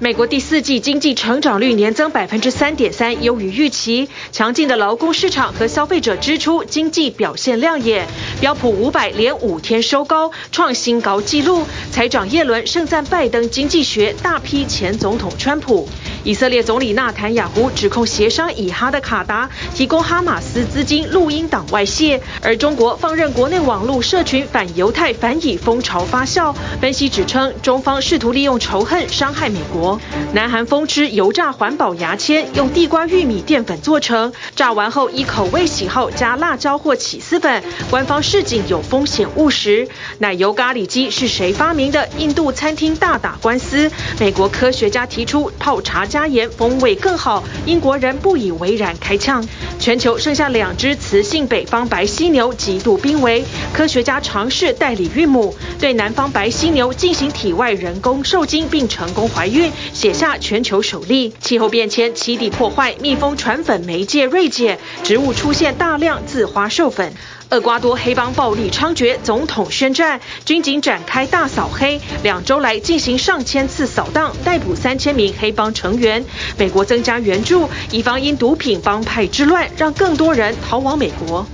美国第四季经济成长率年增百分之三点三，优于预期。强劲的劳工市场和消费者支出经济表现亮眼。标普五百连五天收高，创新高纪录。财长耶伦盛赞拜登经济学，大批前总统川普。以色列总理纳坦雅胡指控协商以哈的卡达提供哈马斯资金，录音档外泄。而中国放任国内网络社群反犹太、反以风潮发酵。分析指称，中方试图利用仇恨伤害美国。南韩风吃油炸环保牙签，用地瓜、玉米淀粉做成，炸完后依口味喜好加辣椒或起司粉。官方示警有风险误食。奶油咖喱鸡是谁发明的？印度餐厅大打官司。美国科学家提出泡茶。加盐风味更好，英国人不以为然，开枪。全球剩下两只雌性北方白犀牛极度濒危，科学家尝试代理孕母，对南方白犀牛进行体外人工受精，并成功怀孕，写下全球首例。气候变迁、栖地破坏、蜜蜂传粉媒介锐减，植物出现大量自花授粉。厄瓜多黑帮暴力猖獗，总统宣战，军警展开大扫黑，两周来进行上千次扫荡，逮捕三千名黑帮成员。美国增加援助，以防因毒品帮派之乱，让更多人逃往美国。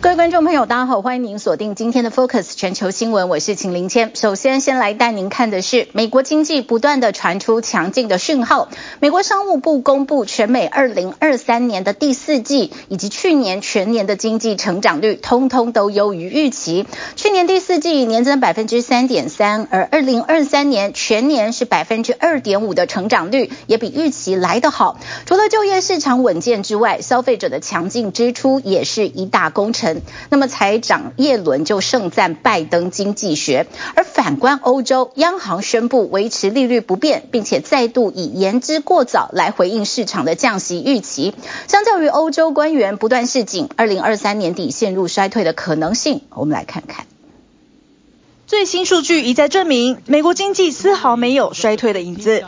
各位观众朋友，大家好，欢迎您锁定今天的 Focus 全球新闻，我是秦林谦。首先，先来带您看的是美国经济不断的传出强劲的讯号。美国商务部公布全美2023年的第四季以及去年全年的经济成长率，通通都优于预期。去年第四季年增百分之三点三，而2023年全年是百分之二点五的成长率，也比预期来得好。除了就业市场稳健之外，消费者的强劲支出也是一大功臣。那么财长耶伦就盛赞拜登经济学，而反观欧洲，央行宣布维持利率不变，并且再度以言之过早来回应市场的降息预期。相较于欧洲官员不断示警，二零二三年底陷入衰退的可能性，我们来看看。最新数据一再证明，美国经济丝毫没有衰退的影子。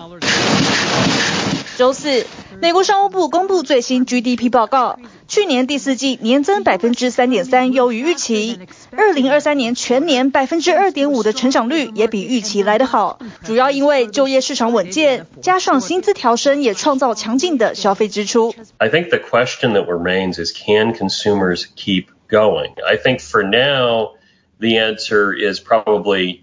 周四，美国商务部公布最新 GDP 报告。去年第四季年增百分之三点三，优于预期。二零二三年全年百分之二点五的成长率也比预期来得好，主要因为就业市场稳健，加上薪资调升也创造强劲的消费支出。I think the question that remains is can consumers keep going? I think for now the answer is probably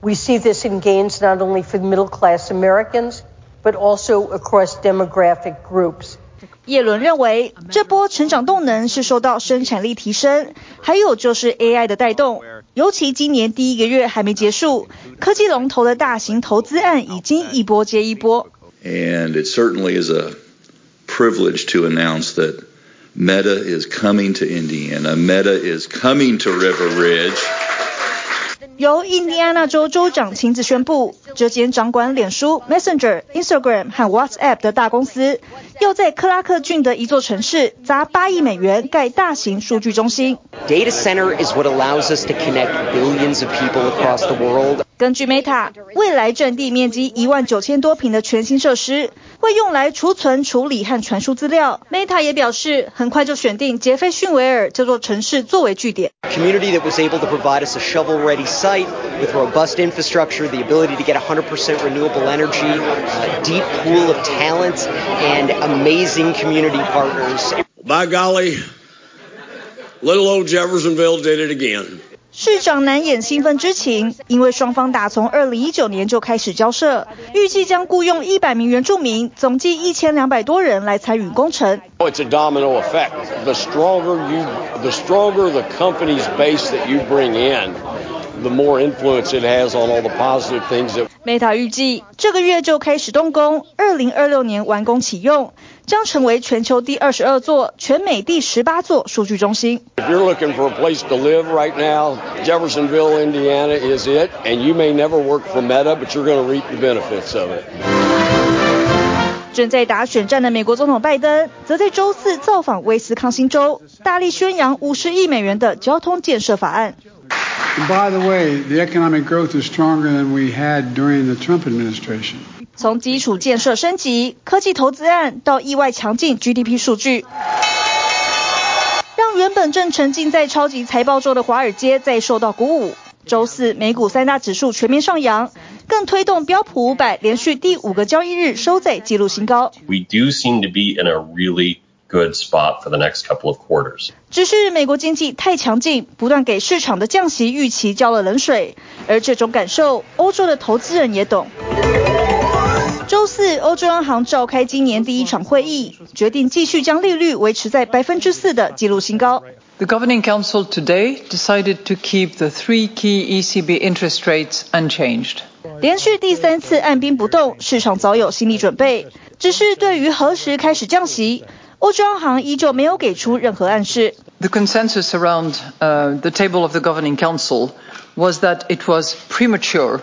We see this in gains not only for middle class Americans, but also across demographic groups. 耶伦认为，这波成长动能是受到生产力提升，还有就是 AI 的带动。尤其今年第一个月还没结束，科技龙头的大型投资案已经一波接一波。And it certainly is a privilege to announce that Meta is coming to Indiana. Meta is coming to River Ridge. 由印第安纳州州长亲自宣布，这间掌管脸书、Messenger、Instagram 和 WhatsApp 的大公司，要在克拉克郡的一座城市砸八亿美元盖大型数据中心。Data center is what allows us to connect billions of people across the world. 根据 Meta，未来占地面积一万九千多坪的全新设施，会用来储存、处理和传输资料。Meta 也表示，很快就选定杰斐逊维尔这座城市作为据点。Community that was able to provide us a shovel-ready site with robust infrastructure, the ability to get 100% renewable energy, a deep pool of talent, and amazing community partners. By golly, little old Jeffersonville did it again. 市长难掩兴奋之情，因为双方打从二零一九年就开始交涉，预计将雇佣一百名原住民，总计一千两百多人来参与工程。It's a domino effect. The stronger you, the stronger the company's base that you bring in, the more influence it has on all the positive things that. Meta 预计这个月就开始动工，二零二六年完工启用。将成为全球第二十二座、全美第十八座数据中心。If you're looking for a place to live right now, Jeffersonville, Indiana is it. And you may never work for Meta, but you're going to reap the benefits of it. 正在打选战的美国总统拜登，则在周四造访威斯康星州，大力宣扬五十亿美元的交通建设法案。By the way, the economic growth is stronger than we had during the Trump administration. 从基础建设升级、科技投资案到意外强劲 GDP 数据，让原本正沉浸在超级财报周的华尔街再受到鼓舞。周四美股三大指数全面上扬。更推动标普五百连续第五个交易日收在纪录新高。We do seem to be in a really good spot for the next couple of quarters. 只是美国经济太强劲，不断给市场的降息预期浇了冷水，而这种感受，欧洲的投资人也懂。周四，欧洲央行召开今年第一场会议，决定继续将利率维持在百分之四的纪录新高。The Governing Council today decided to keep the three key ECB interest rates unchanged. 连续第三次按兵不动，市场早有心理准备。只是对于何时开始降息，欧洲央行依旧没有给出任何暗示。The consensus around uh, the table of the Governing Council was that it was premature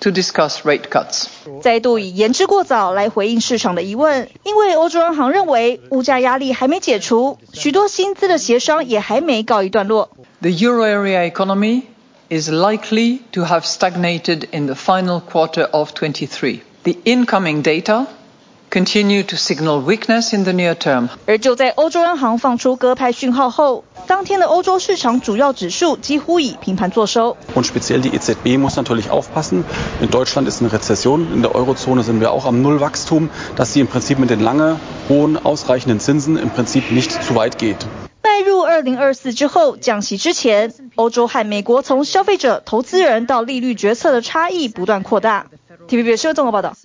to discuss rate cuts. 再度以言之过早来回应市场的疑问，因为欧洲央行认为物价压力还没解除，许多薪资的协商也还没告一段落。The euro area economy is likely to have stagnated in the final quarter of 23. The incoming data continue to signal weakness in the near term. 而就在欧洲央行放出鸽派讯号后，当天的欧洲市场主要指数几乎以平盘作收。Und speziell die EZB muss natürlich aufpassen. In Deutschland ist eine Rezession, in der Eurozone sind wir auch am Nullwachstum, dass sie im Prinzip mit den lange hohen ausreichenden Zinsen im Prinzip nicht zu weit geht. 迈入二零二四之后，降息之前，欧洲和美国从消费者、投资人到利率决策的差异不断扩大。TVB 新闻综合报道。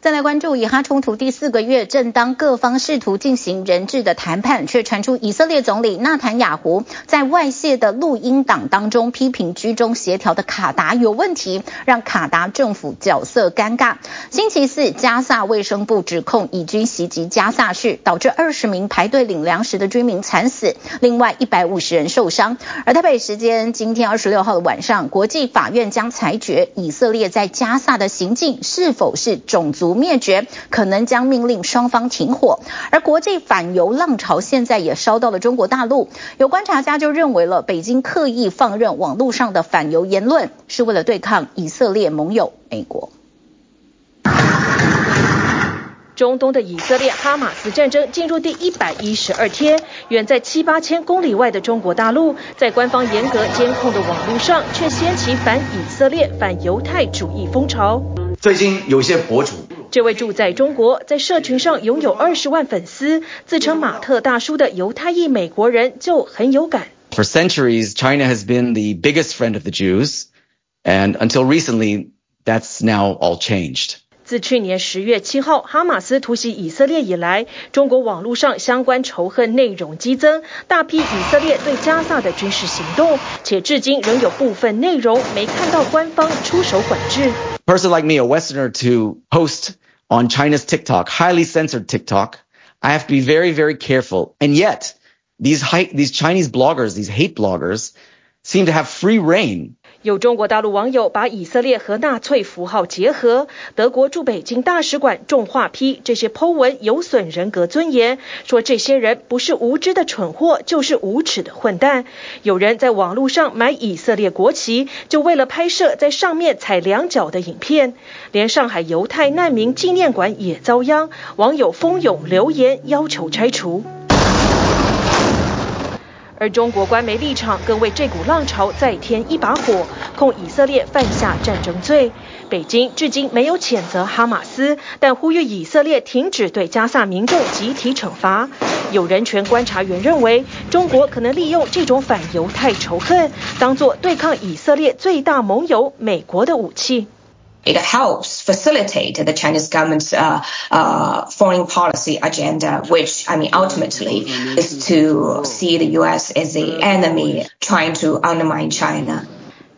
再来关注以哈冲突第四个月，正当各方试图进行人质的谈判，却传出以色列总理纳坦雅胡在外泄的录音档当中批评居中协调的卡达有问题，让卡达政府角色尴尬。星期四，加萨卫生部指控以军袭击加萨市，导致二十名排队领粮食的居民惨死，另外一百五十人受伤。而台北时间今天二十六号的晚上，国际法院将裁决以色列在加萨的行径是否是种族灭绝，可能将命令双方停火。而国际反犹浪潮现在也烧到了中国大陆，有观察家就认为了，北京刻意放任网络上的反犹言论，是为了对抗以色列盟友美国。中东的以色列哈马斯战争进入第一百一十二天，远在七八千公里外的中国大陆，在官方严格监控的网络上，却掀起反以色列、反犹太主义风潮。最近有些博主，这位住在中国，在社群上拥有二十万粉丝，自称马特大叔的犹太裔美国人就很有感。For centuries, China has been the biggest friend of the Jews, and until recently, that's now all changed. 自去年十月七号哈马斯突袭以色列以来，中国网络上相关仇恨内容激增，大批以色列对加萨的军事行动，且至今仍有部分内容没看到官方出手管制。Person like me, a Westerner, to post on China's TikTok, highly censored TikTok, I have to be very, very careful. And yet, these high, these Chinese bloggers, these hate bloggers, seem to have free reign. 有中国大陆网友把以色列和纳粹符号结合，德国驻北京大使馆重话批这些 po 文有损人格尊严，说这些人不是无知的蠢货，就是无耻的混蛋。有人在网络上买以色列国旗，就为了拍摄在上面踩两脚的影片。连上海犹太难民纪念馆也遭殃，网友蜂拥留言要求拆除。而中国官媒立场更为这股浪潮再添一把火，控以色列犯下战争罪。北京至今没有谴责哈马斯，但呼吁以色列停止对加萨民众集体惩罚。有人权观察员认为，中国可能利用这种反犹太仇恨，当作对抗以色列最大盟友美国的武器。It helps facilitate the Chinese government's uh, uh, foreign policy agenda, which, I mean, ultimately is to see the U.S. as the enemy trying to undermine China.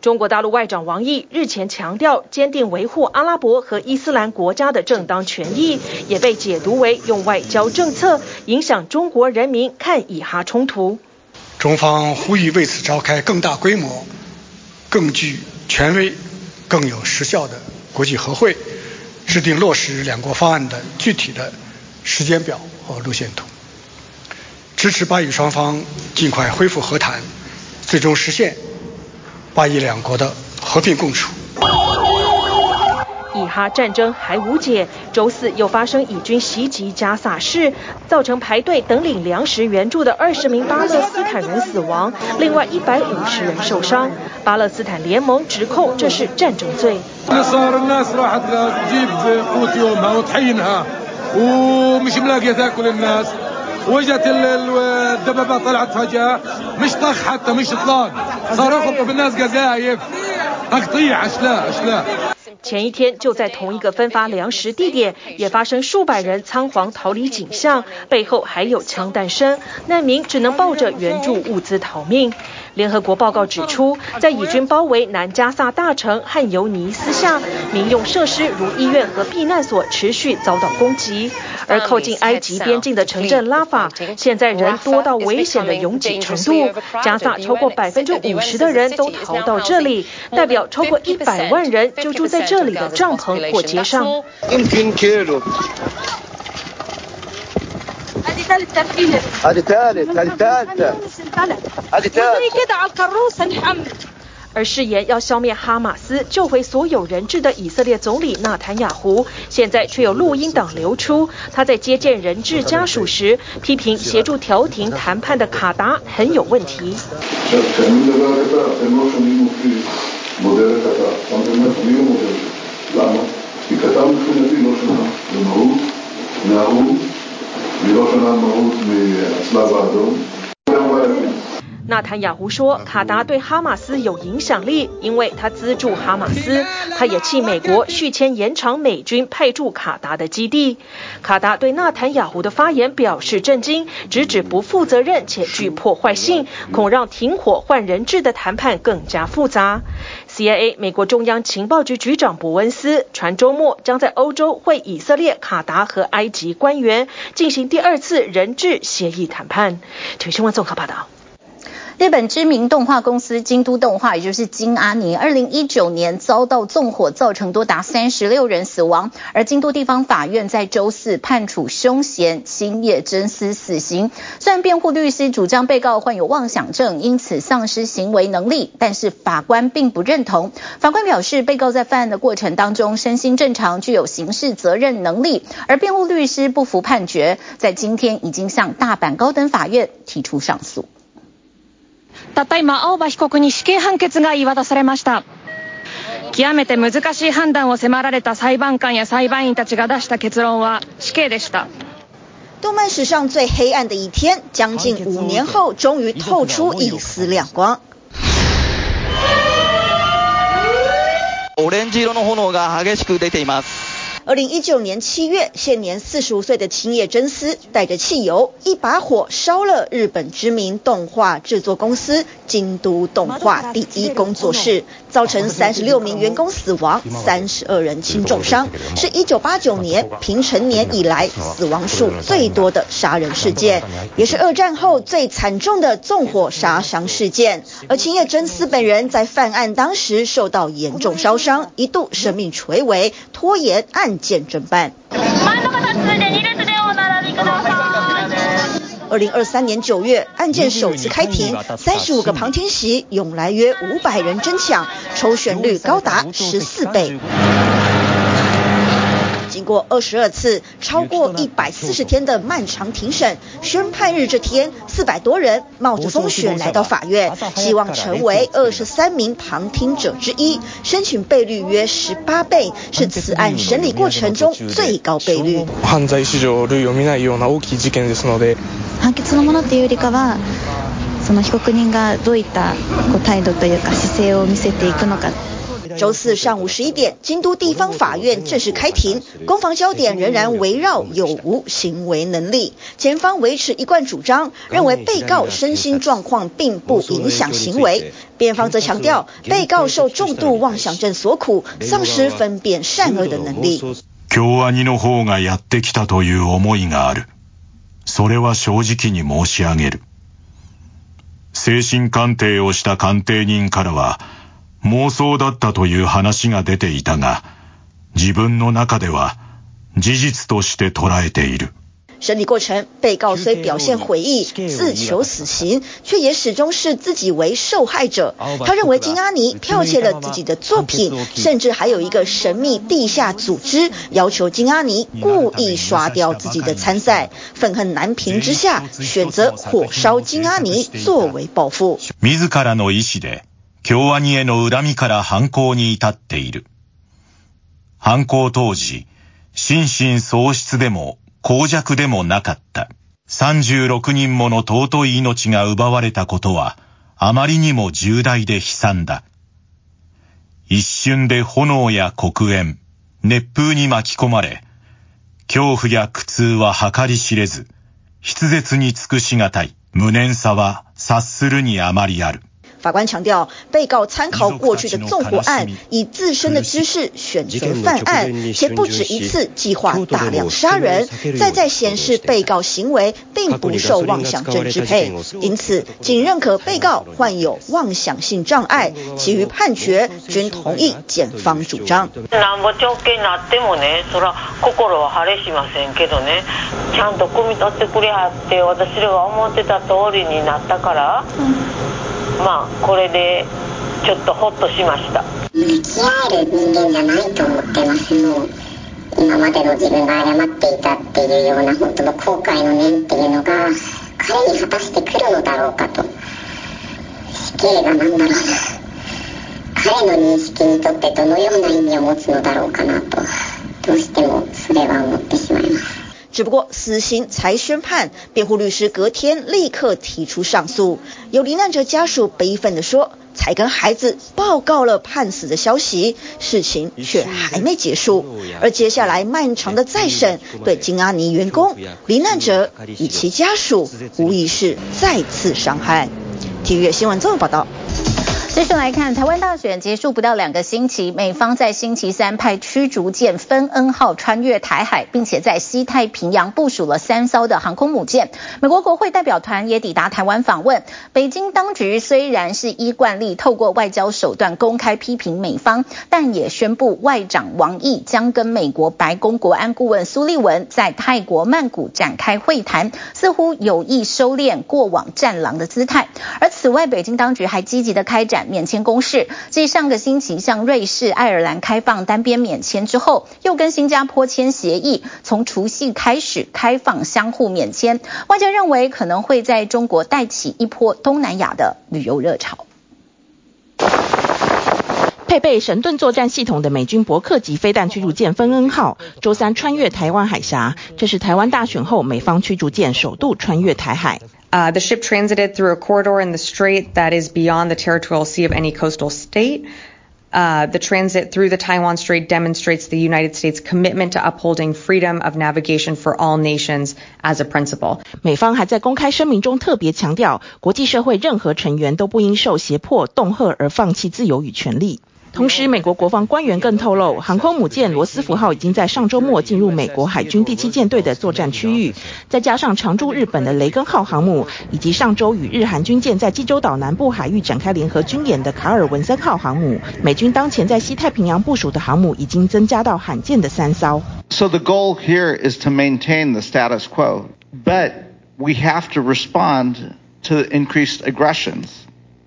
中国大陆外长王毅日前强调，坚定维护阿拉伯和伊斯兰国家的正当权益，也被解读为用外交政策影响中国人民看以哈冲突。中方呼吁为此召开更大规模、更具权威、更有实效的。国际和会，制定落实两国方案的具体的时间表和路线图，支持巴以双方尽快恢复和谈，最终实现巴以两国的和平共处。以哈战争还无解，周四又发生以军袭击加萨市，造成排队等领粮食援助的二十名巴勒斯坦人死亡，另外一百五十人受伤。巴勒斯坦联盟指控这是战争罪。前一天就在同一个分发粮食地点，也发生数百人仓皇逃离景象，背后还有枪弹声，难民只能抱着援助物资逃命。联合国报告指出，在以军包围南加萨大城汉尤尼斯下，民用设施如医院和避难所持续遭到攻击。而靠近埃及边境的城镇拉法，现在人多到危险的拥挤程度。加萨超过百分之五十的人都逃到这里，代表超过一百万人就住在这里的帐篷或街上。而誓言要消灭哈马斯、救回所有人质的以色列总理纳坦雅胡，现在却有录音档流出，他在接见人质家属时，批评协助调停谈判的卡达很有问题。纳坦雅胡说，卡达对哈马斯有影响力，因为他资助哈马斯。他也弃美国续签延长美军派驻卡达的基地。卡达对纳坦雅胡的发言表示震惊，直指不负责任且具破坏性，恐让停火换人质的谈判更加复杂。CIA 美国中央情报局局长伯恩斯传周末将在欧洲会以色列、卡达和埃及官员，进行第二次人质协议谈判。请新闻综合报道。日本知名动画公司京都动画，也就是京阿尼，二零一九年遭到纵火，造成多达三十六人死亡。而京都地方法院在周四判处凶嫌青叶真司死刑。虽然辩护律师主张被告患有妄想症，因此丧失行为能力，但是法官并不认同。法官表示，被告在犯案的过程当中身心正常，具有刑事责任能力。而辩护律师不服判决，在今天已经向大阪高等法院提出上诉。たった今、青叶被告に死刑判决が言い渡されました。极めて难しい判断を迫られた裁判官や裁判员たちが出した结论は死刑でした。动漫史上最黑暗的一天，将近五年后，终于透出一丝亮光。オレンジ色の炎が激しく出ています。二零一九年七月，现年四十五岁的青叶真司带着汽油，一把火烧了日本知名动画制作公司京都动画第一工作室，造成三十六名员工死亡，三十二人轻重伤，是一九八九年平成年以来死亡数最多的杀人事件，也是二战后最惨重的纵火杀伤事件。而青叶真司本人在犯案当时受到严重烧伤，一度生命垂危，拖延案件侦办。二零二三年九月，案件首次开庭，三十五个旁听席涌来约五百人争抢，抽选率高达十四倍。经过二十二次、超过一百四十天的漫长庭审，宣判日这天，四百多人冒着风雪来到法院，希望成为二十三名旁听者之一，申请倍率约十八倍，是此案审理过程中最高倍率。犯罪史上类を见ないような大きい事件ですので。判决のものっていうよりかは、その被告人がどういったこう态度というか姿势を见せていくのか。 周四上午十一点，京都地方法院正式开庭，攻防焦点仍然围绕有无行为能力。检方维持一贯主张，认为被告身心状况并不影响行为。辩方则强调，被告受重度妄想症所苦，丧失分辨善恶的能力。京アニの方がやってきたという思いがある。それは正直に申し上げる。精神鉴定をした鉴定人からは。 妄想だったという话が出ていたが、 自分の中では事実として捉えている。审理过程，被告虽表现悔意，自求死刑，却也始终视自己为受害者。他认为金阿尼剽窃了自己的作品，甚至还有一个神秘地下组织要求金阿尼故意刷掉自己的参赛。愤恨难平之下，选择火烧金阿尼作为报复。自らの意志で 京アニへの恨みから犯行に至っている。犯行当时、心神丧失でも耗弱でもなかった。36人もの尊い命が夺われたことは、あまりにも重大で悲惨だ。一瞬で炎や黒烟、热风に巻き込まれ、恐怖や苦痛は计り知れず、笔舌に尽くしがたい、无念さは察するにあまりある。法官强调，被告参考过去的纵火案，以自身的知识选择犯案，且不止一次计划大量杀人，再再显示被告行为并不受妄想症支配，因此仅认可被告患有妄想性障碍，其余判决均同意检方主张。なんぼ长刑になってもね、そら心は晴れしませんけどね、ちゃんと汲み取ってくれはって、私らが思ってた通りになったから。 まあこれでちょっとホッとしました。向き合える人间じゃないと思ってます。もう今までの自分が误っていたっていうような本当の后悔の念っていうのが彼に果たしてくるのだろうかと。死刑が何だろうな彼の认识にとってどのような意味を持つのだろうかなと。どうしてもそれは思ってしまいます。只不过死刑才宣判，辩护律师隔天立刻提出上诉。有罹难者家属悲愤地说：“才跟孩子报告了判死的消息，事情却还没结束。而接下来漫长的再审，对金阿尼员工、罹难者以及家属，无疑是再次伤害。”体育新闻综合报道。继续来看，台湾大选结束不到两个星期，美方在星期三派驱逐舰芬恩号穿越台海，并且在西太平洋部署了三艘的航空母舰。美国国会代表团也抵达台湾访问。北京当局虽然是依惯例透过外交手段公开批评美方，但也宣布外长王毅将跟美国白宫国安顾问苏利文在泰国曼谷展开会谈，似乎有意收敛过往战狼的姿态。而此外，北京当局还积极的开展免签攻势，继上个星期向瑞士、爱尔兰开放单边免签之后，又跟新加坡签协议，从除夕开始开放相互免签。外界认为可能会在中国带起一波东南亚的旅游热潮。配备神盾作战系统的美军伯克级飞弹驱逐舰芬恩号，周三穿越台湾海峡，这是台湾大选后美方驱逐舰首度穿越台海。Uh, the ship transited through a corridor in the strait that is beyond the territorial sea of any coastal state. Uh, the transit through the Taiwan Strait demonstrates the United States' commitment to upholding freedom of navigation for all nations as a principle. 美方还在公开声明中特别强调，国际社会任何成员都不应受胁迫、恫吓而放弃自由与权利。 同时，美国国防官员更透露，航空母舰罗斯福号已经在上周末进入美国海军第七舰队的作战区域，再加上常驻日本的雷根号航母，以及上周与日韩军舰在济州岛南部海域展开联合军演的卡尔文森号航母，美军当前在西太平洋部署的航母已经增加到罕见的三艘。So the goal here is to maintain the status quo, but we have to respond to increased aggressions.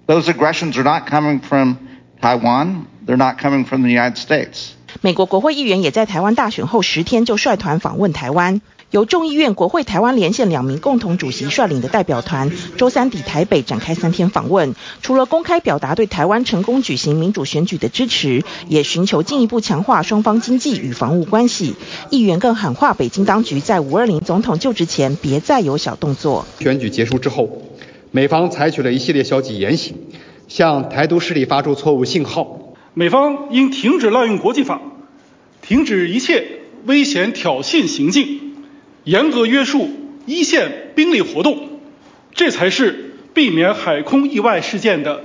Those aggressions are not coming from Taiwan. They're not coming from the United States. 美国国会议员也在台湾大选后十天就率团访问台湾，由众议院国会台湾连线两名共同主席率领的代表团，周三抵台北展开三天访问。除了公开表达对台湾成功举行民主选举的支持，也寻求进一步强化双方经济与防务关系。议员更喊话北京当局在五二零总统就职前别再有小动作。选举结束之后，美方采取了一系列消极言行，向台独势力发出错误信号。美方应停止滥用国际法，停止一切危险挑衅行径，严格约束一线兵力活动，这才是避免海空意外事件的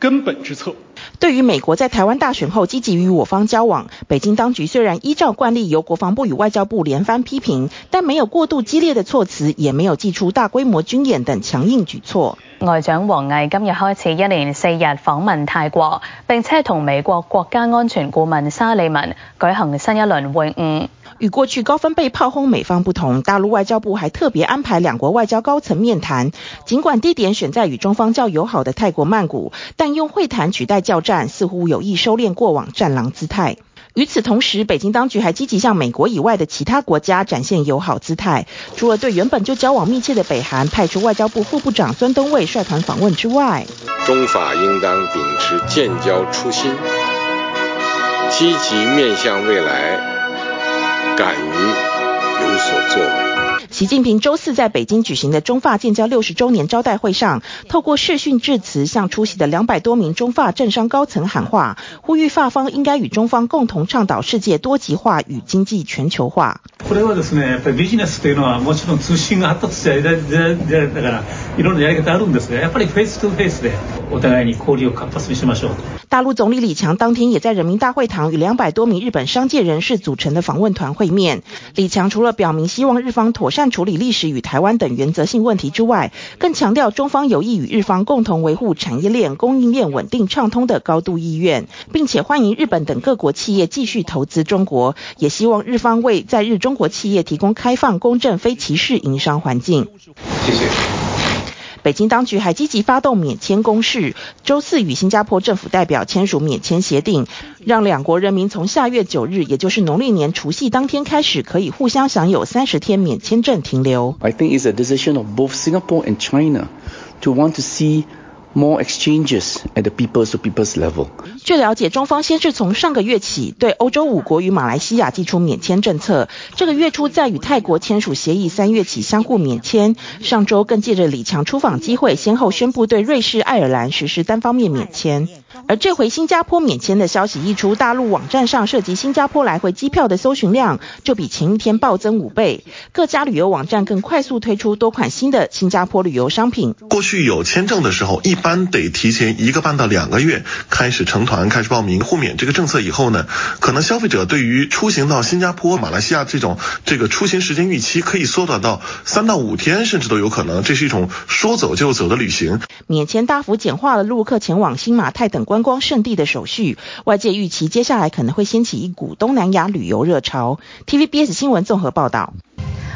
根本之策。对于美国在台湾大选后积极与我方交往，北京当局虽然依照惯例由国防部与外交部连番批评，但没有过度激烈的措辞，也没有祭出大规模军演等强硬举措。外长王毅今日开始一连四日访问泰国，并且同美国国家安全顾问沙利文举行新一轮会晤。与过去高分贝炮轰美方不同，大陆外交部还特别安排两国外交高层面谈。尽管地点选在与中方较友好的泰国曼谷，但用会谈取代交战，似乎有意收敛过往战狼姿态。与此同时，北京当局还积极向美国以外的其他国家展现友好姿态。除了对原本就交往密切的北韩派出外交部副部长孙东卫率团访问之外，中法应当秉持建交初心，积极面向未来。敢于有所作为。习近平周四在北京举行的中法建交六十周年招待会上，透过视讯致辞，向出席的两百多名中法政商高层喊话，呼吁法方应该与中方共同倡导世界多极化与经济全球化。これはですね、やっぱりビジネスというのはもちろん通信が発达した时代だからいろんなやり方あるんですが、やっぱりフェイストゥフェイスでお互いに交流を活発にしましょう。大陆总理李强当天也在人民大会堂与两百多名日本商界人士组成的访问团会面。李强除了表明希望日方妥善 处理历史与台湾等原则性问题之外，更强调中方有意与日方共同维护产业链、供应链稳定畅通的高度意愿，并且欢迎日本等各国企业继续投资中国，也希望日方为在日中国企业提供开放、公正、非歧视营商环境。谢谢。北京当局还积极发动免签攻势，周四与新加坡政府代表签署免签协定，让两国人民从下月九日，也就是农历年除夕当天开始，可以互相享有三十天免签证停留。I think it's a decision of both Singapore and China to want to see more exchanges at the peoples peoples level. 据了解，中方先是从上个月起对欧洲五国与马来西亚提出免签政策，这个月初再与泰国签署协议，三月起相互免签。上周更借着李强出访机会，先后宣布对瑞士、爱尔兰实施单方面免签。而这回新加坡免签的消息一出，大陆网站上涉及新加坡来回机票的搜寻量就比前一天暴增五倍。各家旅游网站更快速推出多款新的新加坡旅游商品。过去有签证的时候，一般得提前一个半到两个月开始成团开始报名。互免这个政策以后呢，可能消费者对于出行到新加坡、马来西亚这种这个出行时间预期可以缩短到三到五天，甚至都有可能。这是一种说走就走的旅行。免签大幅简化了陆客前往新马泰等观光胜地的手续，外界预期接下来可能会掀起一股东南亚旅游热潮。TVBS 新闻综合报道。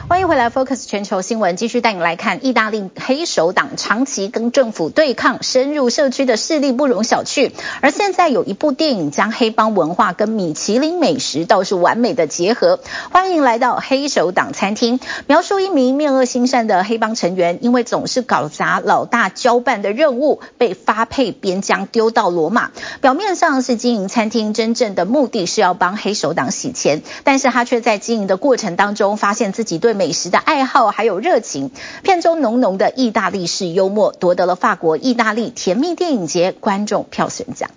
欢迎回来，Focus 全球新闻，继续带你来看，意大利黑手党长期跟政府对抗，深入社区的势力不容小觑。而现在有一部电影将黑帮文化跟米其林美食倒是完美的结合。欢迎来到黑手党餐厅，描述一名面恶心善的黑帮成员，因为总是搞砸老大交办的任务，被发配边疆丢到罗马。表面上是经营餐厅，真正的目的是要帮黑手党洗钱，但是他却在经营的过程当中，发现自己对美食的爱好还有热情，片中浓浓的意大利式幽默夺得了法国意大利甜蜜电影节观众票选奖。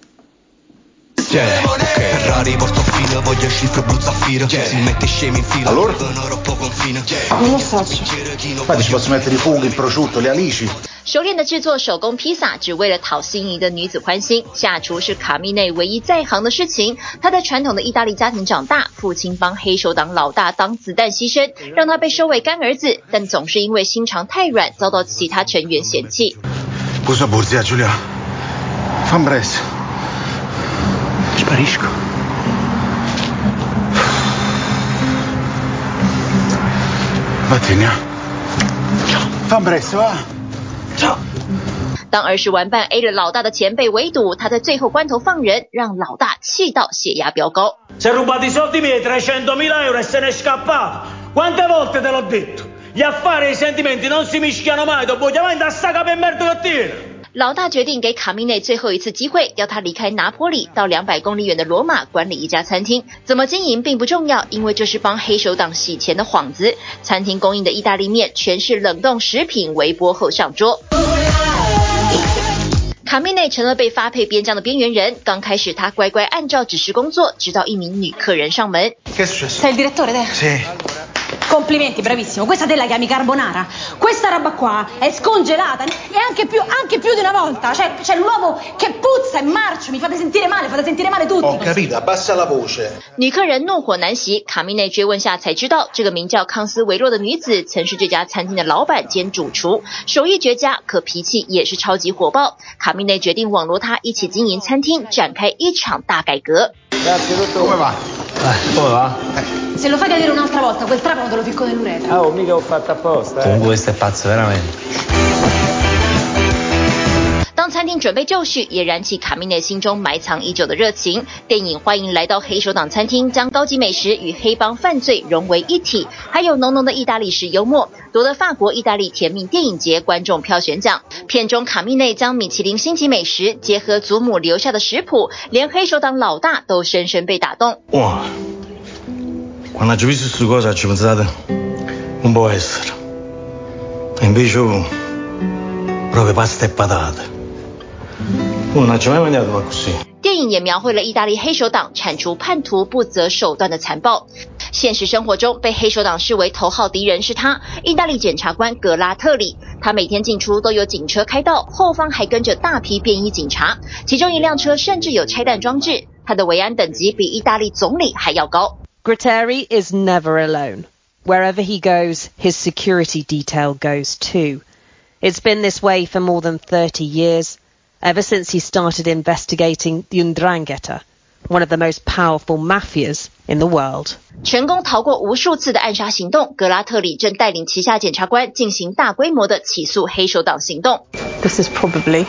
熟练的制作手工披萨，只为了讨心仪的女子欢心。下厨是卡蜜内唯一在行的事情。他在传统的意大利家庭长大，父亲帮黑手党老大当子弹牺牲，让他被收为干儿子，但总是因为心肠太软，遭到其他成员嫌弃。当儿时玩伴 A 了老大的前辈围堵，他在最后关头放人，让老大气到血压飙高。老大决定给卡米内最后一次机会，要他离开拿坡里，到两百公里远的罗马管理一家餐厅。怎么经营并不重要，因为这是帮黑手党洗钱的幌子。餐厅供应的意大利面全是冷冻食品，微波后上桌。卡米内成了被发配边疆的边缘人。刚开始他乖乖按照指示工作，直到一名女客人上门。Complimenti, bravissimo. Questa te la chiami carbonara? Questa roba qua è scongelata e anche più, anche più di una volta. Cioè, c'è l'uovo che puzza e marcio, mi fate sentire male, fate sentire male tutti. Ho capito, abbassa la voce. 女客人怒火难袭，卡米内追问下才知道，这个名叫康斯维洛的女子曾是这家餐厅的老板兼主厨，手艺绝佳，可脾气也是超级火爆。卡米内决定网罗她一起经营餐厅，展开一场大改革。Come va? Eh, come va? Se lo fai cadere un'altra volta, quel trapano te lo ficco nell'uretra. Ah, oh, mica ho fatto apposta. Eh. Comunque questo è pazzo, veramente. 当餐厅准备就绪，也燃起卡米内心中埋藏已久的热情。电影《欢迎来到黑手党餐厅》将高级美食与黑帮犯罪融为一体，还有浓浓的意大利式幽默，夺得法国意大利甜蜜电影节观众票选奖。片中卡米内将米其林星级美食结合祖母留下的食谱，连黑手党老大都深深被打动。哇！Quando ho visto questa cosa ci ho pensato non può essere. Invece proprio pasta e patate. 电影也描绘了意大利黑手党铲除叛徒不择手段的残暴。现实生活中，被黑手党视为头号敌人是他，意大利检察官格拉特里。他每天进出都有警车开道，后方还跟着大批便衣警察，其中一辆车甚至有拆弹装置。他的维安等级比意大利总理还要高。Gratteri is never alone. Wherever he goes, his security detail goes too. It's been this way for more than 30 years. ever since he started investigating the Undrangheta, one of the most powerful mafias in the world. 成功逃过无数次的暗杀行动，格拉特里正带领旗下检察官进行大规模的起诉黑手党行动。This is probably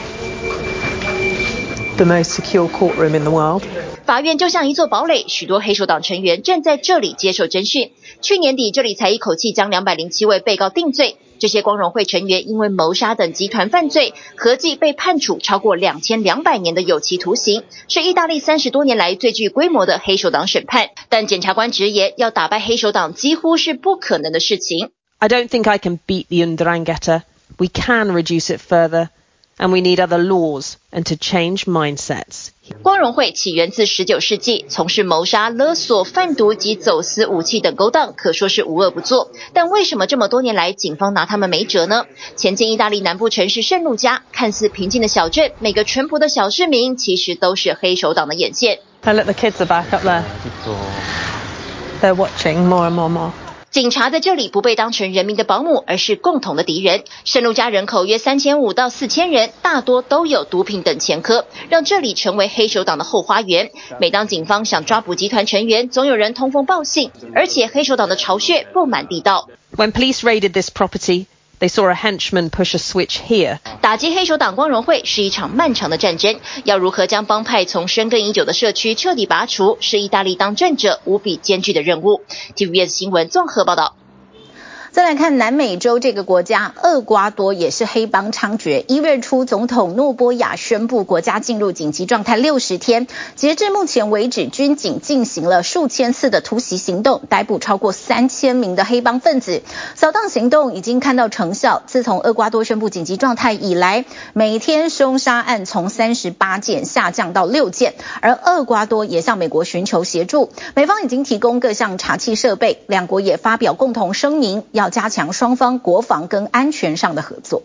the most secure courtroom in the world. 法院就像一座堡垒，许多黑手党成员正在这里接受侦讯。去年底，这里才一口气将两百零七位被告定罪。这些光荣会成员因为谋杀等集团犯罪，合计被判处超过两千两百年的有期徒刑，是意大利三十多年来最具规模的黑手党审判。但检察官直言，要打败黑手党几乎是不可能的事情。I don't think I can beat the Undrangheta. We can reduce it further. And we need other laws and to change mindsets. 光荣会起源自十九世纪，从事谋杀、勒索、贩毒及走私武器等勾当，可说是无恶不作。但为什么这么多年来，警方拿他们没辙呢？前进意大利南部城市圣路加，看似平静的小镇，每个淳朴的小市民，其实都是黑手党的眼线。I look, the kids are back up there. They're watching more and more and more. 警察在这里不被当成人民的保姆，而是共同的敌人。圣路加人口约三千五到四千人，大多都有毒品等前科，让这里成为黑手党的后花园。每当警方想抓捕集团成员，总有人通风报信，而且黑手党的巢穴布满地道。When police raided this property, They saw a henchman push a switch here. 打击黑手党光荣会是一场漫长的战争，要如何将帮派从深耕已久的社区彻底拔除，是意大利当政者无比艰巨的任务。TVBS 新闻综合报道。再来看南美洲这个国家，厄瓜多也是黑帮猖獗。一月初，总统诺波亚宣布国家进入紧急状态六十天，截至目前为止，军警进行了数千次的突袭行动，逮捕超过三千名的黑帮分子。扫荡行动已经看到成效。自从厄瓜多宣布紧急状态以来，每天凶杀案从三十八件下降到六件，而厄瓜多也向美国寻求协助，美方已经提供各项查缉设备，两国也发表共同声明，要加强双方国防跟安全上的合作。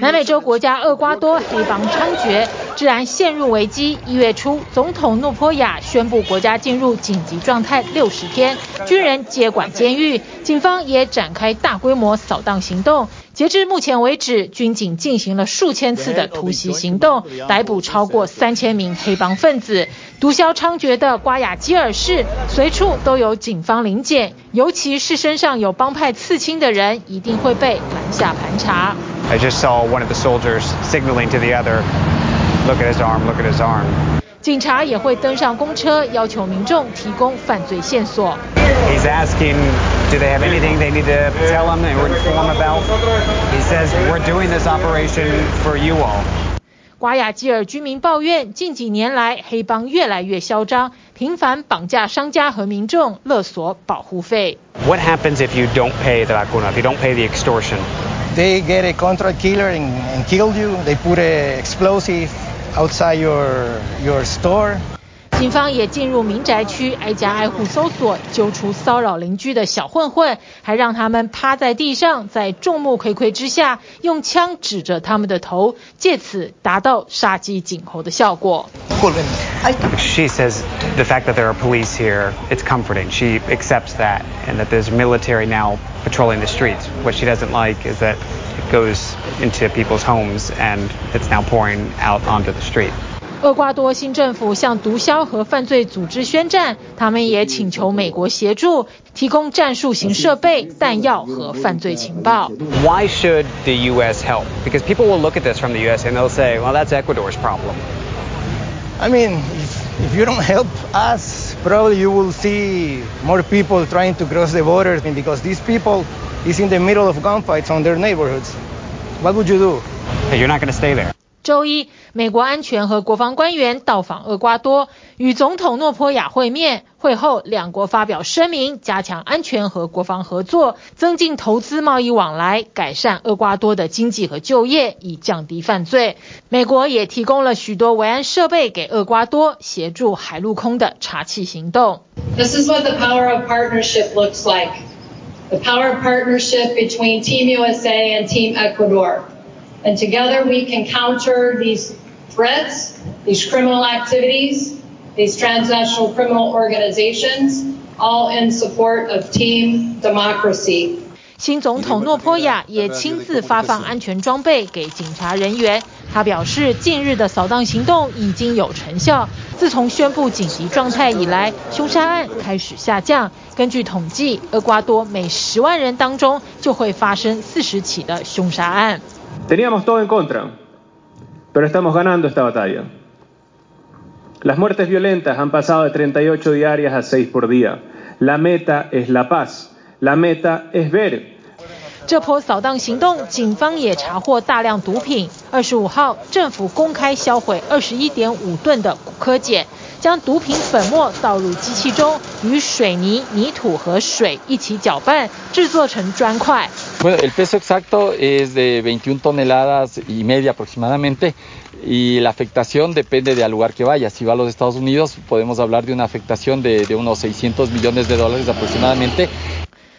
南美洲国家厄瓜多黑帮猖獗，治安陷入危机。一月初，总统诺波亚宣布国家进入紧急状态六十天，军人接管监狱，警方也展开大规模扫荡行动。截至目前为止，军警进行了数千次的突袭行动，逮捕超过三千名黑帮分子。毒枭猖獗的瓜亚基尔市，随处都有警方临检，尤其是身上有帮派刺青的人，一定会被拦下盘查。I just saw one of the soldiers signaling to the other, look at his arm, look at his arm. 警察也会登上公车，要求民众提供犯罪线索。He's asking, do they have anything they need to tell him or inform about? He says, we're doing this operation for you all. 瓜亚基尔居民抱怨，近几年来黑帮越来越嚣张，频繁绑架商家和民众，勒索保护费。What happens if you don't pay the vacuna, if you don't pay the extortion? They get a contract killer and, and kill you. They put a explosive outside your your store. 警方也进入民宅区，挨家挨户搜索，揪出骚扰邻居的小混混，还让他们趴在地上，在众目睽睽之下，用枪指着他们的头，借此达到杀鸡儆猴的效果。She says the fact that there are police here, it's comforting. She accepts that, and that there's military now patrolling the streets. What she doesn't like is that it goes into people's homes and it's now pouring out onto the street. 厄瓜多新政府向毒枭和犯罪组织宣战，他们也请求美国协助，提供战术型设备、弹药和犯罪情报。Why should the U.S. help? Because people will look at this from the U.S. and they'll say, well, that's Ecuador's problem. I mean, if, if you don't help us, probably you will see more people trying to cross the border because these people is in the middle of gunfights on their neighborhoods. What would you do? Hey, you're not going to stay there. 周一，美国安全和国防官员到访厄瓜多，与总统诺波亚会面。会后，两国发表声明，加强安全和国防合作，增进投资贸易往来，改善厄瓜多的经济和就业，以降低犯罪。美国也提供了许多维安设备给厄瓜多，协助海陆空的查缉行动。This is what the power of partnership looks like. The power of partnership between Team USA and Team Ecuador. And together we can counter these threats, these criminal activities, these transnational criminal organizations, all in support of team democracy. 新总统诺波亚也亲自发放安全装备给警察人员。他表示，近日的扫荡行动已经有成效。自从宣布紧急状态以来，凶杀案开始下降。根据统计，厄瓜多每十万人当中就会发生四十起的凶杀案。Teníamos todo en contra, pero estamos ganando esta batalla. Las muertes violentas han pasado de 38 diarias a 6 por día. La meta es la paz. La meta es ver 这波扫荡行动，警方也查获大量毒品。二十五号，政府公开销毁二十一点五吨的古柯碱。将毒品粉末倒入机器中，与水泥、泥土和水一起搅拌，制作成砖块。 Bueno, el peso exacto es de 21 toneladas y media aproximadamente, y la afectación depende del lugar que vaya. Si va a los Estados Unidos, podemos hablar de una afectación de, de unos 600 millones de dólares aproximadamente.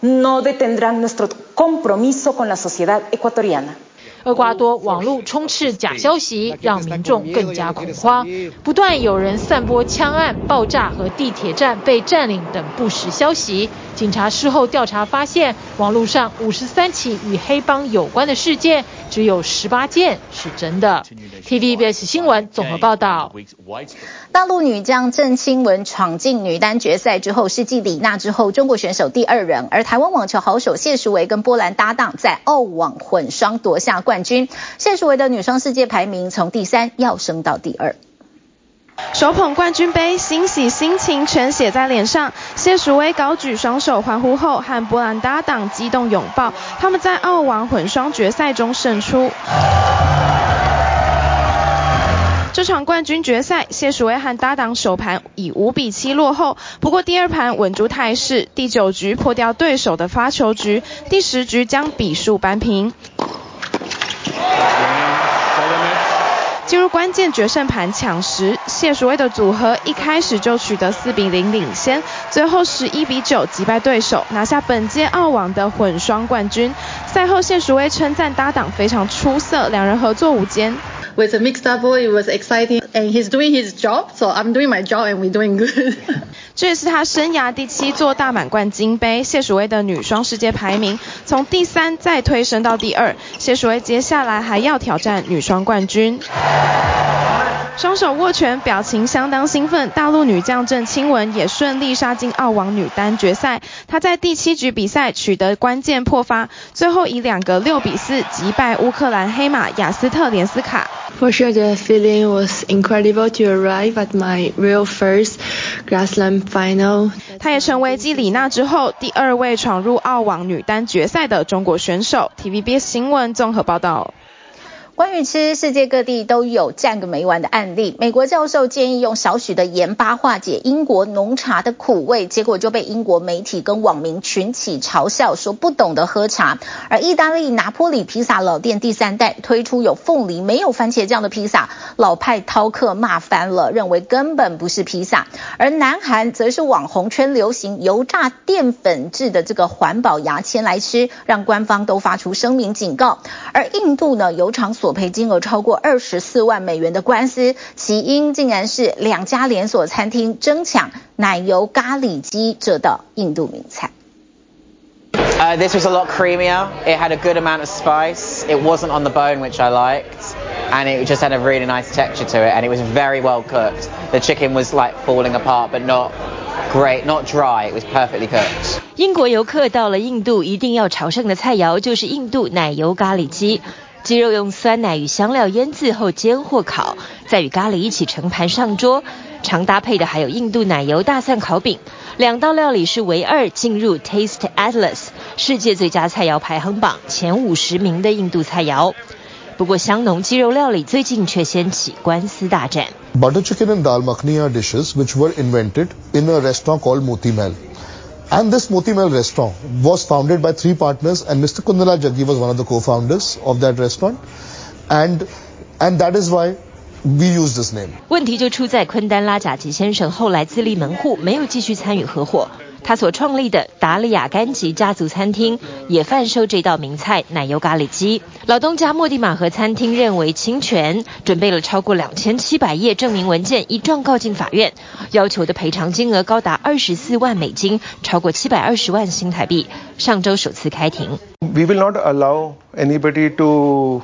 No detendrán nuestro compromiso con la sociedad ecuatoriana. 厄瓜多网络充斥假消息，让民众更加恐慌。不断有人散播枪案、爆炸和地铁站被占领等不实消息。警察事后调查发现，网络上五十三起与黑帮有关的事件，只有十八件是真的。TVBS 新闻综合报道。大陆女将郑钦文闯进女单决赛之后，是继李娜之后中国选手第二人。而台湾网球好手谢淑薇跟波兰搭档，在澳网混双夺下冠军。谢淑薇的女双世界排名从第三跃升到第二。手捧冠军杯，欣喜心情全写在脸上。谢淑薇高举双手欢呼后，和波兰搭档激动拥抱。他们在澳网混双决赛中胜出。这场冠军决赛，谢淑薇和搭档首盘以五比七落后，不过第二盘稳住态势，第九局破掉对手的发球局，第十局将比数扳平。进入关键决胜盘抢十，谢淑薇的组合一开始就取得四比零领先，最后十一比九击败对手，拿下本届澳网的混双冠军。赛后谢淑薇称赞搭档非常出色，两人合作无间。With a mixed double, it was exciting, and he's doing his job, so I'm doing my job, and we're doing good. 这也是她生涯第七座大满贯金杯。谢淑薇的女双世界排名从第三再推升到第二。谢淑薇接下来还要挑战女双冠军。双手握拳，表情相当兴奋。大陆女将郑钦文也顺利杀进澳网女单决赛。她在第七局比赛取得关键破发，最后以两个六比四击败乌克兰黑马雅斯特连斯卡。For sure, the feeling was incredible to arrive at my real first Grand Slam final. 她也成为继李娜之后第二位闯入澳网女单决赛的中国选手。TVBS 新闻综合报道。关于吃，世界各地都有战个没完的案例。美国教授建议用少许的盐巴化解英国浓茶的苦味，结果就被英国媒体跟网民群起嘲笑，说不懂得喝茶。而意大利拿坡里披萨老店第三代推出有凤梨没有番茄酱的披萨，老派饕客骂翻了，认为根本不是披萨。而南韩则是网红圈流行油炸淀粉质的这个环保牙签来吃，让官方都发出声明警告。而印度呢，油厂所索赔金额超过二十四万美元的官司，起因竟然是两家连锁餐厅争抢奶油咖喱鸡这道印度名菜。Uh, this was a lot creamier. It had a good amount of spice. It wasn't on the bone, which I liked, and it just had a really nice texture to it. And it was very well cooked. The chicken was like falling apart, but not great, not dry. It was perfectly cooked. 英国游客到了印度，一定要朝圣的菜肴就是印度奶油咖喱鸡。鸡肉用酸奶与香料腌制后煎或烤，再与咖喱一起盛盘上桌。常搭配的还有印度奶油大蒜烤饼。两道料理是唯二进入 Taste Atlas 世界最佳菜肴排行榜前五十名的印度菜肴。不过香浓鸡肉料理最近却掀起官司大战。Butter chicken and dal makhni are dishes which were invented in a restaurant called Moti Mahal. And this Moti Mahal restaurant was founded by three partners, and Mr. Kundala Jaggi was one of the co-founders of that restaurant, and and that is why we use this name. 问题就出在昆丹拉贾吉先生后来自立门户，没有继续参与合伙。 他所创立的达利亚甘吉家族餐厅也贩售这道名菜——奶油咖喱鸡。老东家莫蒂玛和餐厅认为侵权，准备了超过两千七百页证明文件，一状告进法院，要求的赔偿金额高达二十四万美金，超过七百二十万新台币。上周首次开庭。We will not allow anybody to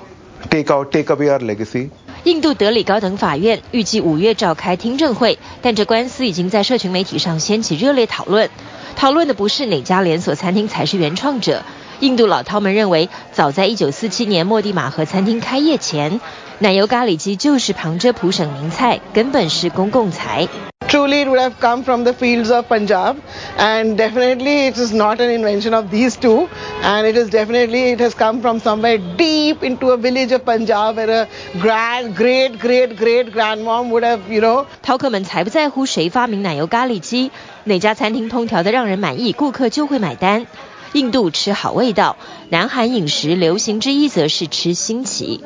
take out, take away our legacy. 印度德里高等法院预计五月召开听证会，但这官司已经在社群媒体上掀起热烈讨论。讨论的不是哪家连锁餐厅才是原创者。印度老饕们认为，早在一九四七年莫蒂玛和餐厅开业前，奶油咖喱鸡就是旁遮普省名菜，根本是公共财。Truly, it would have come from the fields of Punjab, and definitely it is not an invention of these two, and it is definitely it has come from somewhere deep into a village of Punjab where a grand, great, great, great grandmom would have, you know. 饕客们才不在乎谁发明奶油咖喱鸡，哪家餐厅烹调的让人满意，顾客就会买单。印度吃好味道，南韩饮食流行之一则是吃新奇。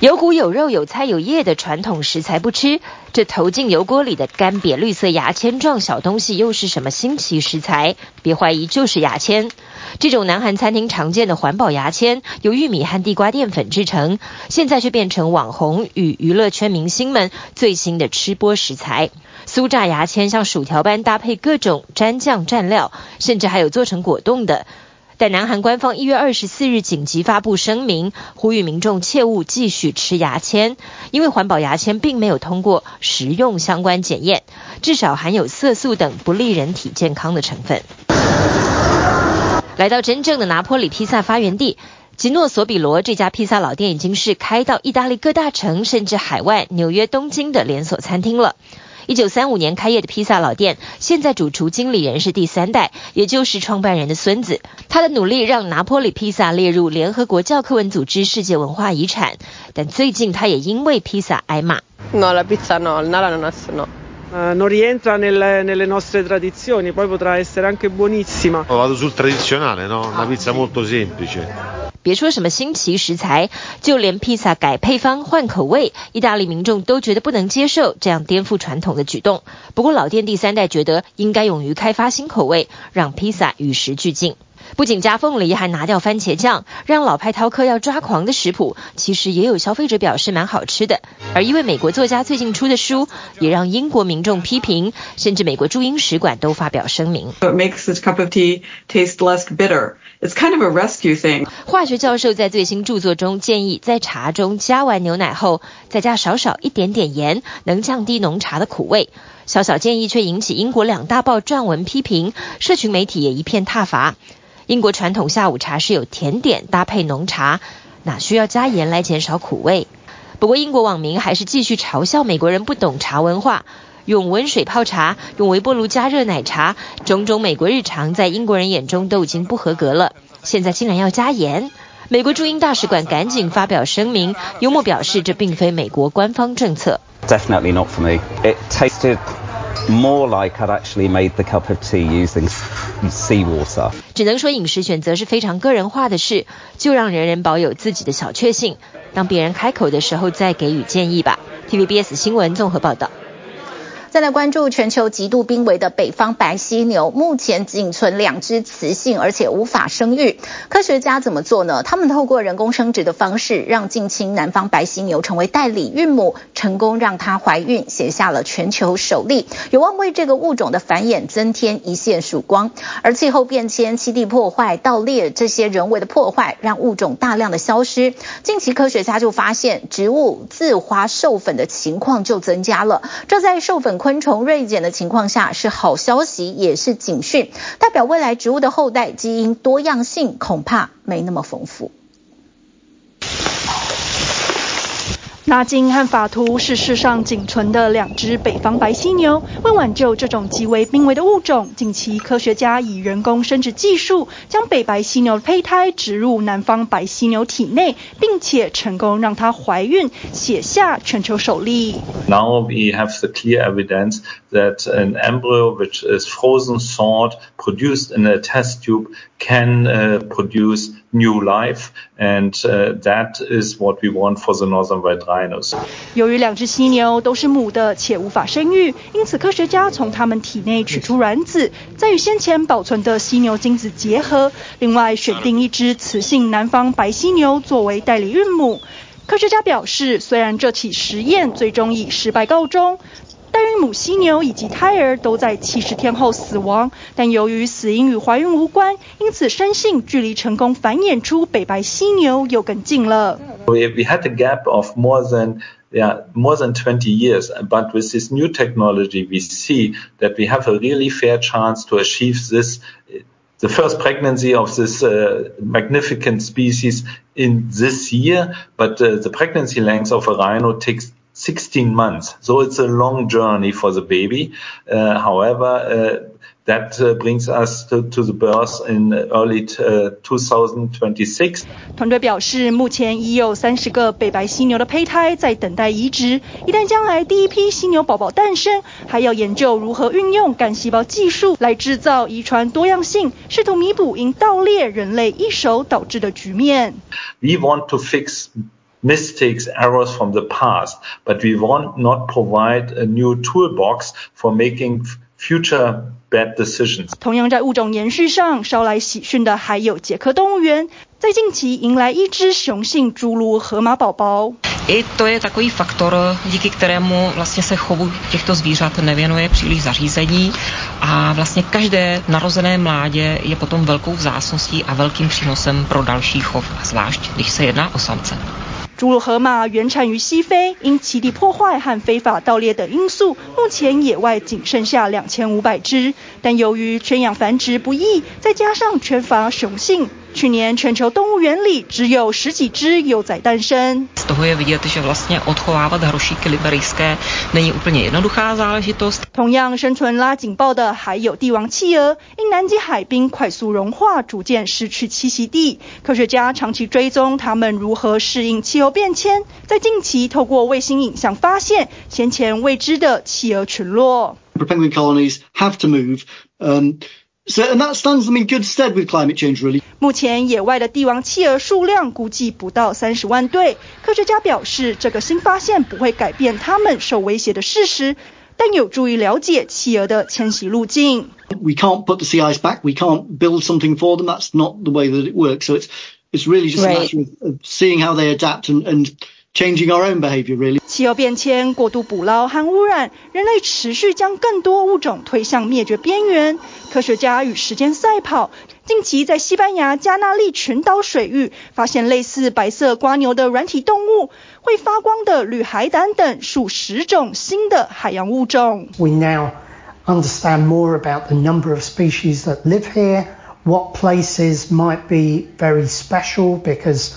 有骨有肉有菜有叶的传统食材不吃，这投进油锅里的干瘪绿色牙签状小东西又是什么新奇食材？别怀疑，就是牙签。这种南韩餐厅常见的环保牙签，由玉米和地瓜淀粉制成，现在却变成网红与娱乐圈明星们最新的吃播食材。酥炸牙签像薯条般搭配各种蘸酱蘸料，甚至还有做成果冻的。但南韩官方一月二十四日紧急发布声明，呼吁民众切勿继续吃牙签，因为环保牙签并没有通过食用相关检验，至少含有色素等不利人体健康的成分。来到真正的拿坡里披萨发源地，吉诺索比罗这家披萨老店已经是开到意大利各大城，甚至海外纽约、东京的连锁餐厅了。一九三五年开业的披萨老店，现在主厨经理人是第三代，也就是创办人的孙子。他的努力让拿破里披萨列入联合国教科文组织世界文化遗产，但最近他也因为披萨挨骂。Uh, non rientra nelle, nelle nostre tradizioni, poi potrà essere anche buonissima. Vado sul tradizionale, no? Una pizza molto semplice. 别说什么新奇食材，就连披萨改配方换口味，意大利民众都觉得不能接受这样颠覆传统的举动。不过老店第三代觉得应该勇于开发新口味，让披萨与时俱进。不仅加凤梨，还拿掉番茄酱，让老派饕客要抓狂的食谱，其实也有消费者表示蛮好吃的。而一位美国作家最近出的书，也让英国民众批评，甚至美国驻英使馆都发表声明。It makes this cup of tea taste less bitter. It's kind of a rescue thing. 化学教授在最新著作中建议，在茶中加完牛奶后，再加少少一点点盐，能降低浓茶的苦味。小小建议却引起英国两大报撰文批评，社群媒体也一片挞伐。英国传统下午茶是有甜点搭配浓茶，哪需要加盐来减少苦味？不过英国网民还是继续嘲笑美国人不懂茶文化，用温水泡茶，用微波炉加热奶茶，种种美国日常在英国人眼中都已经不合格了，现在竟然要加盐。美国驻英大使馆赶紧发表声明，幽默表示这并非美国官方政策。Definitely not for me. It tasted more like I'd actually made the cup of tea using 只能说饮食选择是非常个人化的事，就让人人保有自己的小确幸。当别人开口的时候再给予建议吧。TVBS 新闻综合报道。再来关注全球极度濒危的北方白犀牛，目前仅存两只雌性，而且无法生育。科学家怎么做呢？他们透过人工生殖的方式，让近亲南方白犀牛成为代理孕母，成功让它怀孕，写下了全球首例，有望为这个物种的繁衍增添一线曙光。而气候变迁、栖地破坏、盗猎这些人为的破坏，让物种大量的消失。近期科学家就发现，植物自花授粉的情况就增加了。这在授粉昆虫锐减的情况下是好消息，也是警讯，代表未来植物的后代基因多样性恐怕没那么丰富。纳金和法图是世上仅存的两只北方白犀牛。为挽救这种极为濒危的物种，近期科学家以人工生殖技术将北白犀牛的胚胎植入南方白犀牛体内，并且成功让它怀孕，写下全球首例。Now we have the clear evidence that an embryo which is frozen thawed produced in a test tube can produce new life, and that is what we want for the northern white rhinos. 由于两只犀牛都是母的且无法生育，因此科学家从它们体内取出卵子，再与先前保存的犀牛精子结合，另外选定一只雌性南方白犀牛作为代理孕母。科学家表示，虽然这起实验最终以失败告终。代孕母犀牛以及胎儿都在七十天后死亡，但由于死因与怀孕无关，因此深信距离成功繁衍出北白犀牛又更近了。We we had a gap of more than yeah more than twenty years, but with this new technology, we see that we have a really fair chance to achieve this, the first pregnancy of this uh, magnificent species in this year. But uh, the pregnancy length of a rhino takes 16 months, so it's a long journey for the baby. Uh, however, uh, that brings us to, to the birth in early 2026. 团队表示，目前已有三十个北白犀牛的胚胎在等待移植。一旦将来第一批犀牛宝宝诞生，还要研究如何运用干细胞技术来制造遗传多样性，试图弥补因盗猎人类一手导致的局面。We want to fix mistakes, errors from the past, but we want not provide a new toolbox for making future bad decisions. 同样在物种延续上捎来喜讯的还有捷克动物园，在近期迎来一只雄性侏儒河马宝宝。I to je takový faktor, díky kterému vlastně se chovu těchto zvířat nevěnuje příliš zařízení a vlastně každé narozené mládě je potom velkou vzácností a velkým přínosem pro další chov, zvlášť když se jedná o samce. 侏儒河马原产于西非，因栖地破坏和非法盗猎等因素，目前野外仅剩下两千五百只。但由于圈养繁殖不易，再加上缺乏雄性，去年全球动物园里只有十几只幼崽诞生。同样生存拉警报的还有帝王企鹅，因南极海冰快速融化，逐渐失去栖息地。科学家长期追踪它们如何适应气候变迁，在近期透过卫星影像发现先前未知的企鹅群落。Penguin colonies have to move, um, so and that stands them in good stead with climate change, really. 目前野外的帝王企鹅数量估计不到三十万对。科学家表示，这个新发现不会改变它们受威胁的事实。 但有助于了解企鹅的迁徙路径。We can't put the sea ice back. We can't build something for them. That's not the way that it works. So it's it's really just a matter of seeing how they adapt and and changing our own behavior. Really. 气候变迁、过度捕捞和污染，人类持续将更多物种推向灭绝边缘。科学家与时间赛跑，近期在西班牙加那利群岛水域发现类似白色瓜牛的软体动物，会发光的绿海胆等数十种新的海洋物种。We now understand more about the number of species that live here. What places might be very special because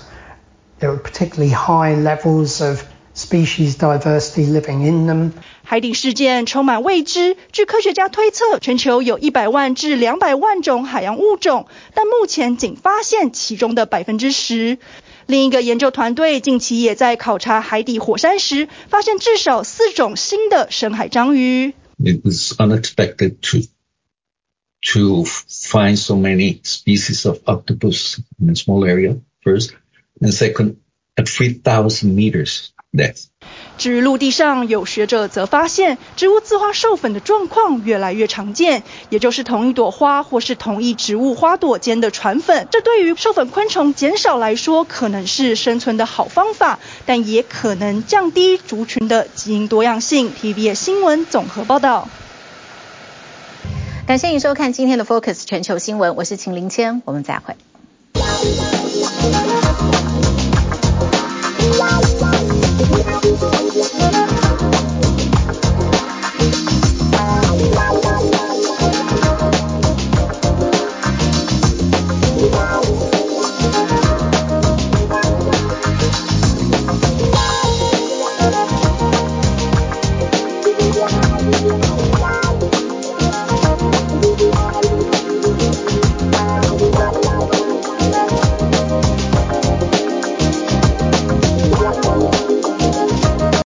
there are particularly high levels of species diversity living in them. 海底事件充满未知，据科学家推测，全球有一百万至两百万种海洋物种，但目前仅发现其中的百分之十。另一个研究团队近期也在考察海底火山时，发现至少四种新的深海章鱼。It was unexpected to to find so many species of octopus in a small area first, And second, at 3,000 meters depth. 至于陆地上，有学者则发现植物自花授粉的状况越来越常见，也就是同一朵花或是同一植物花朵间的传粉。这对于授粉昆虫减少来说，可能是生存的好方法，但也可能降低族群的基因多样性。TVBS 新闻综合报道。感谢您收看今天的 Focus 全球新闻，我是秦林谦，我们再会。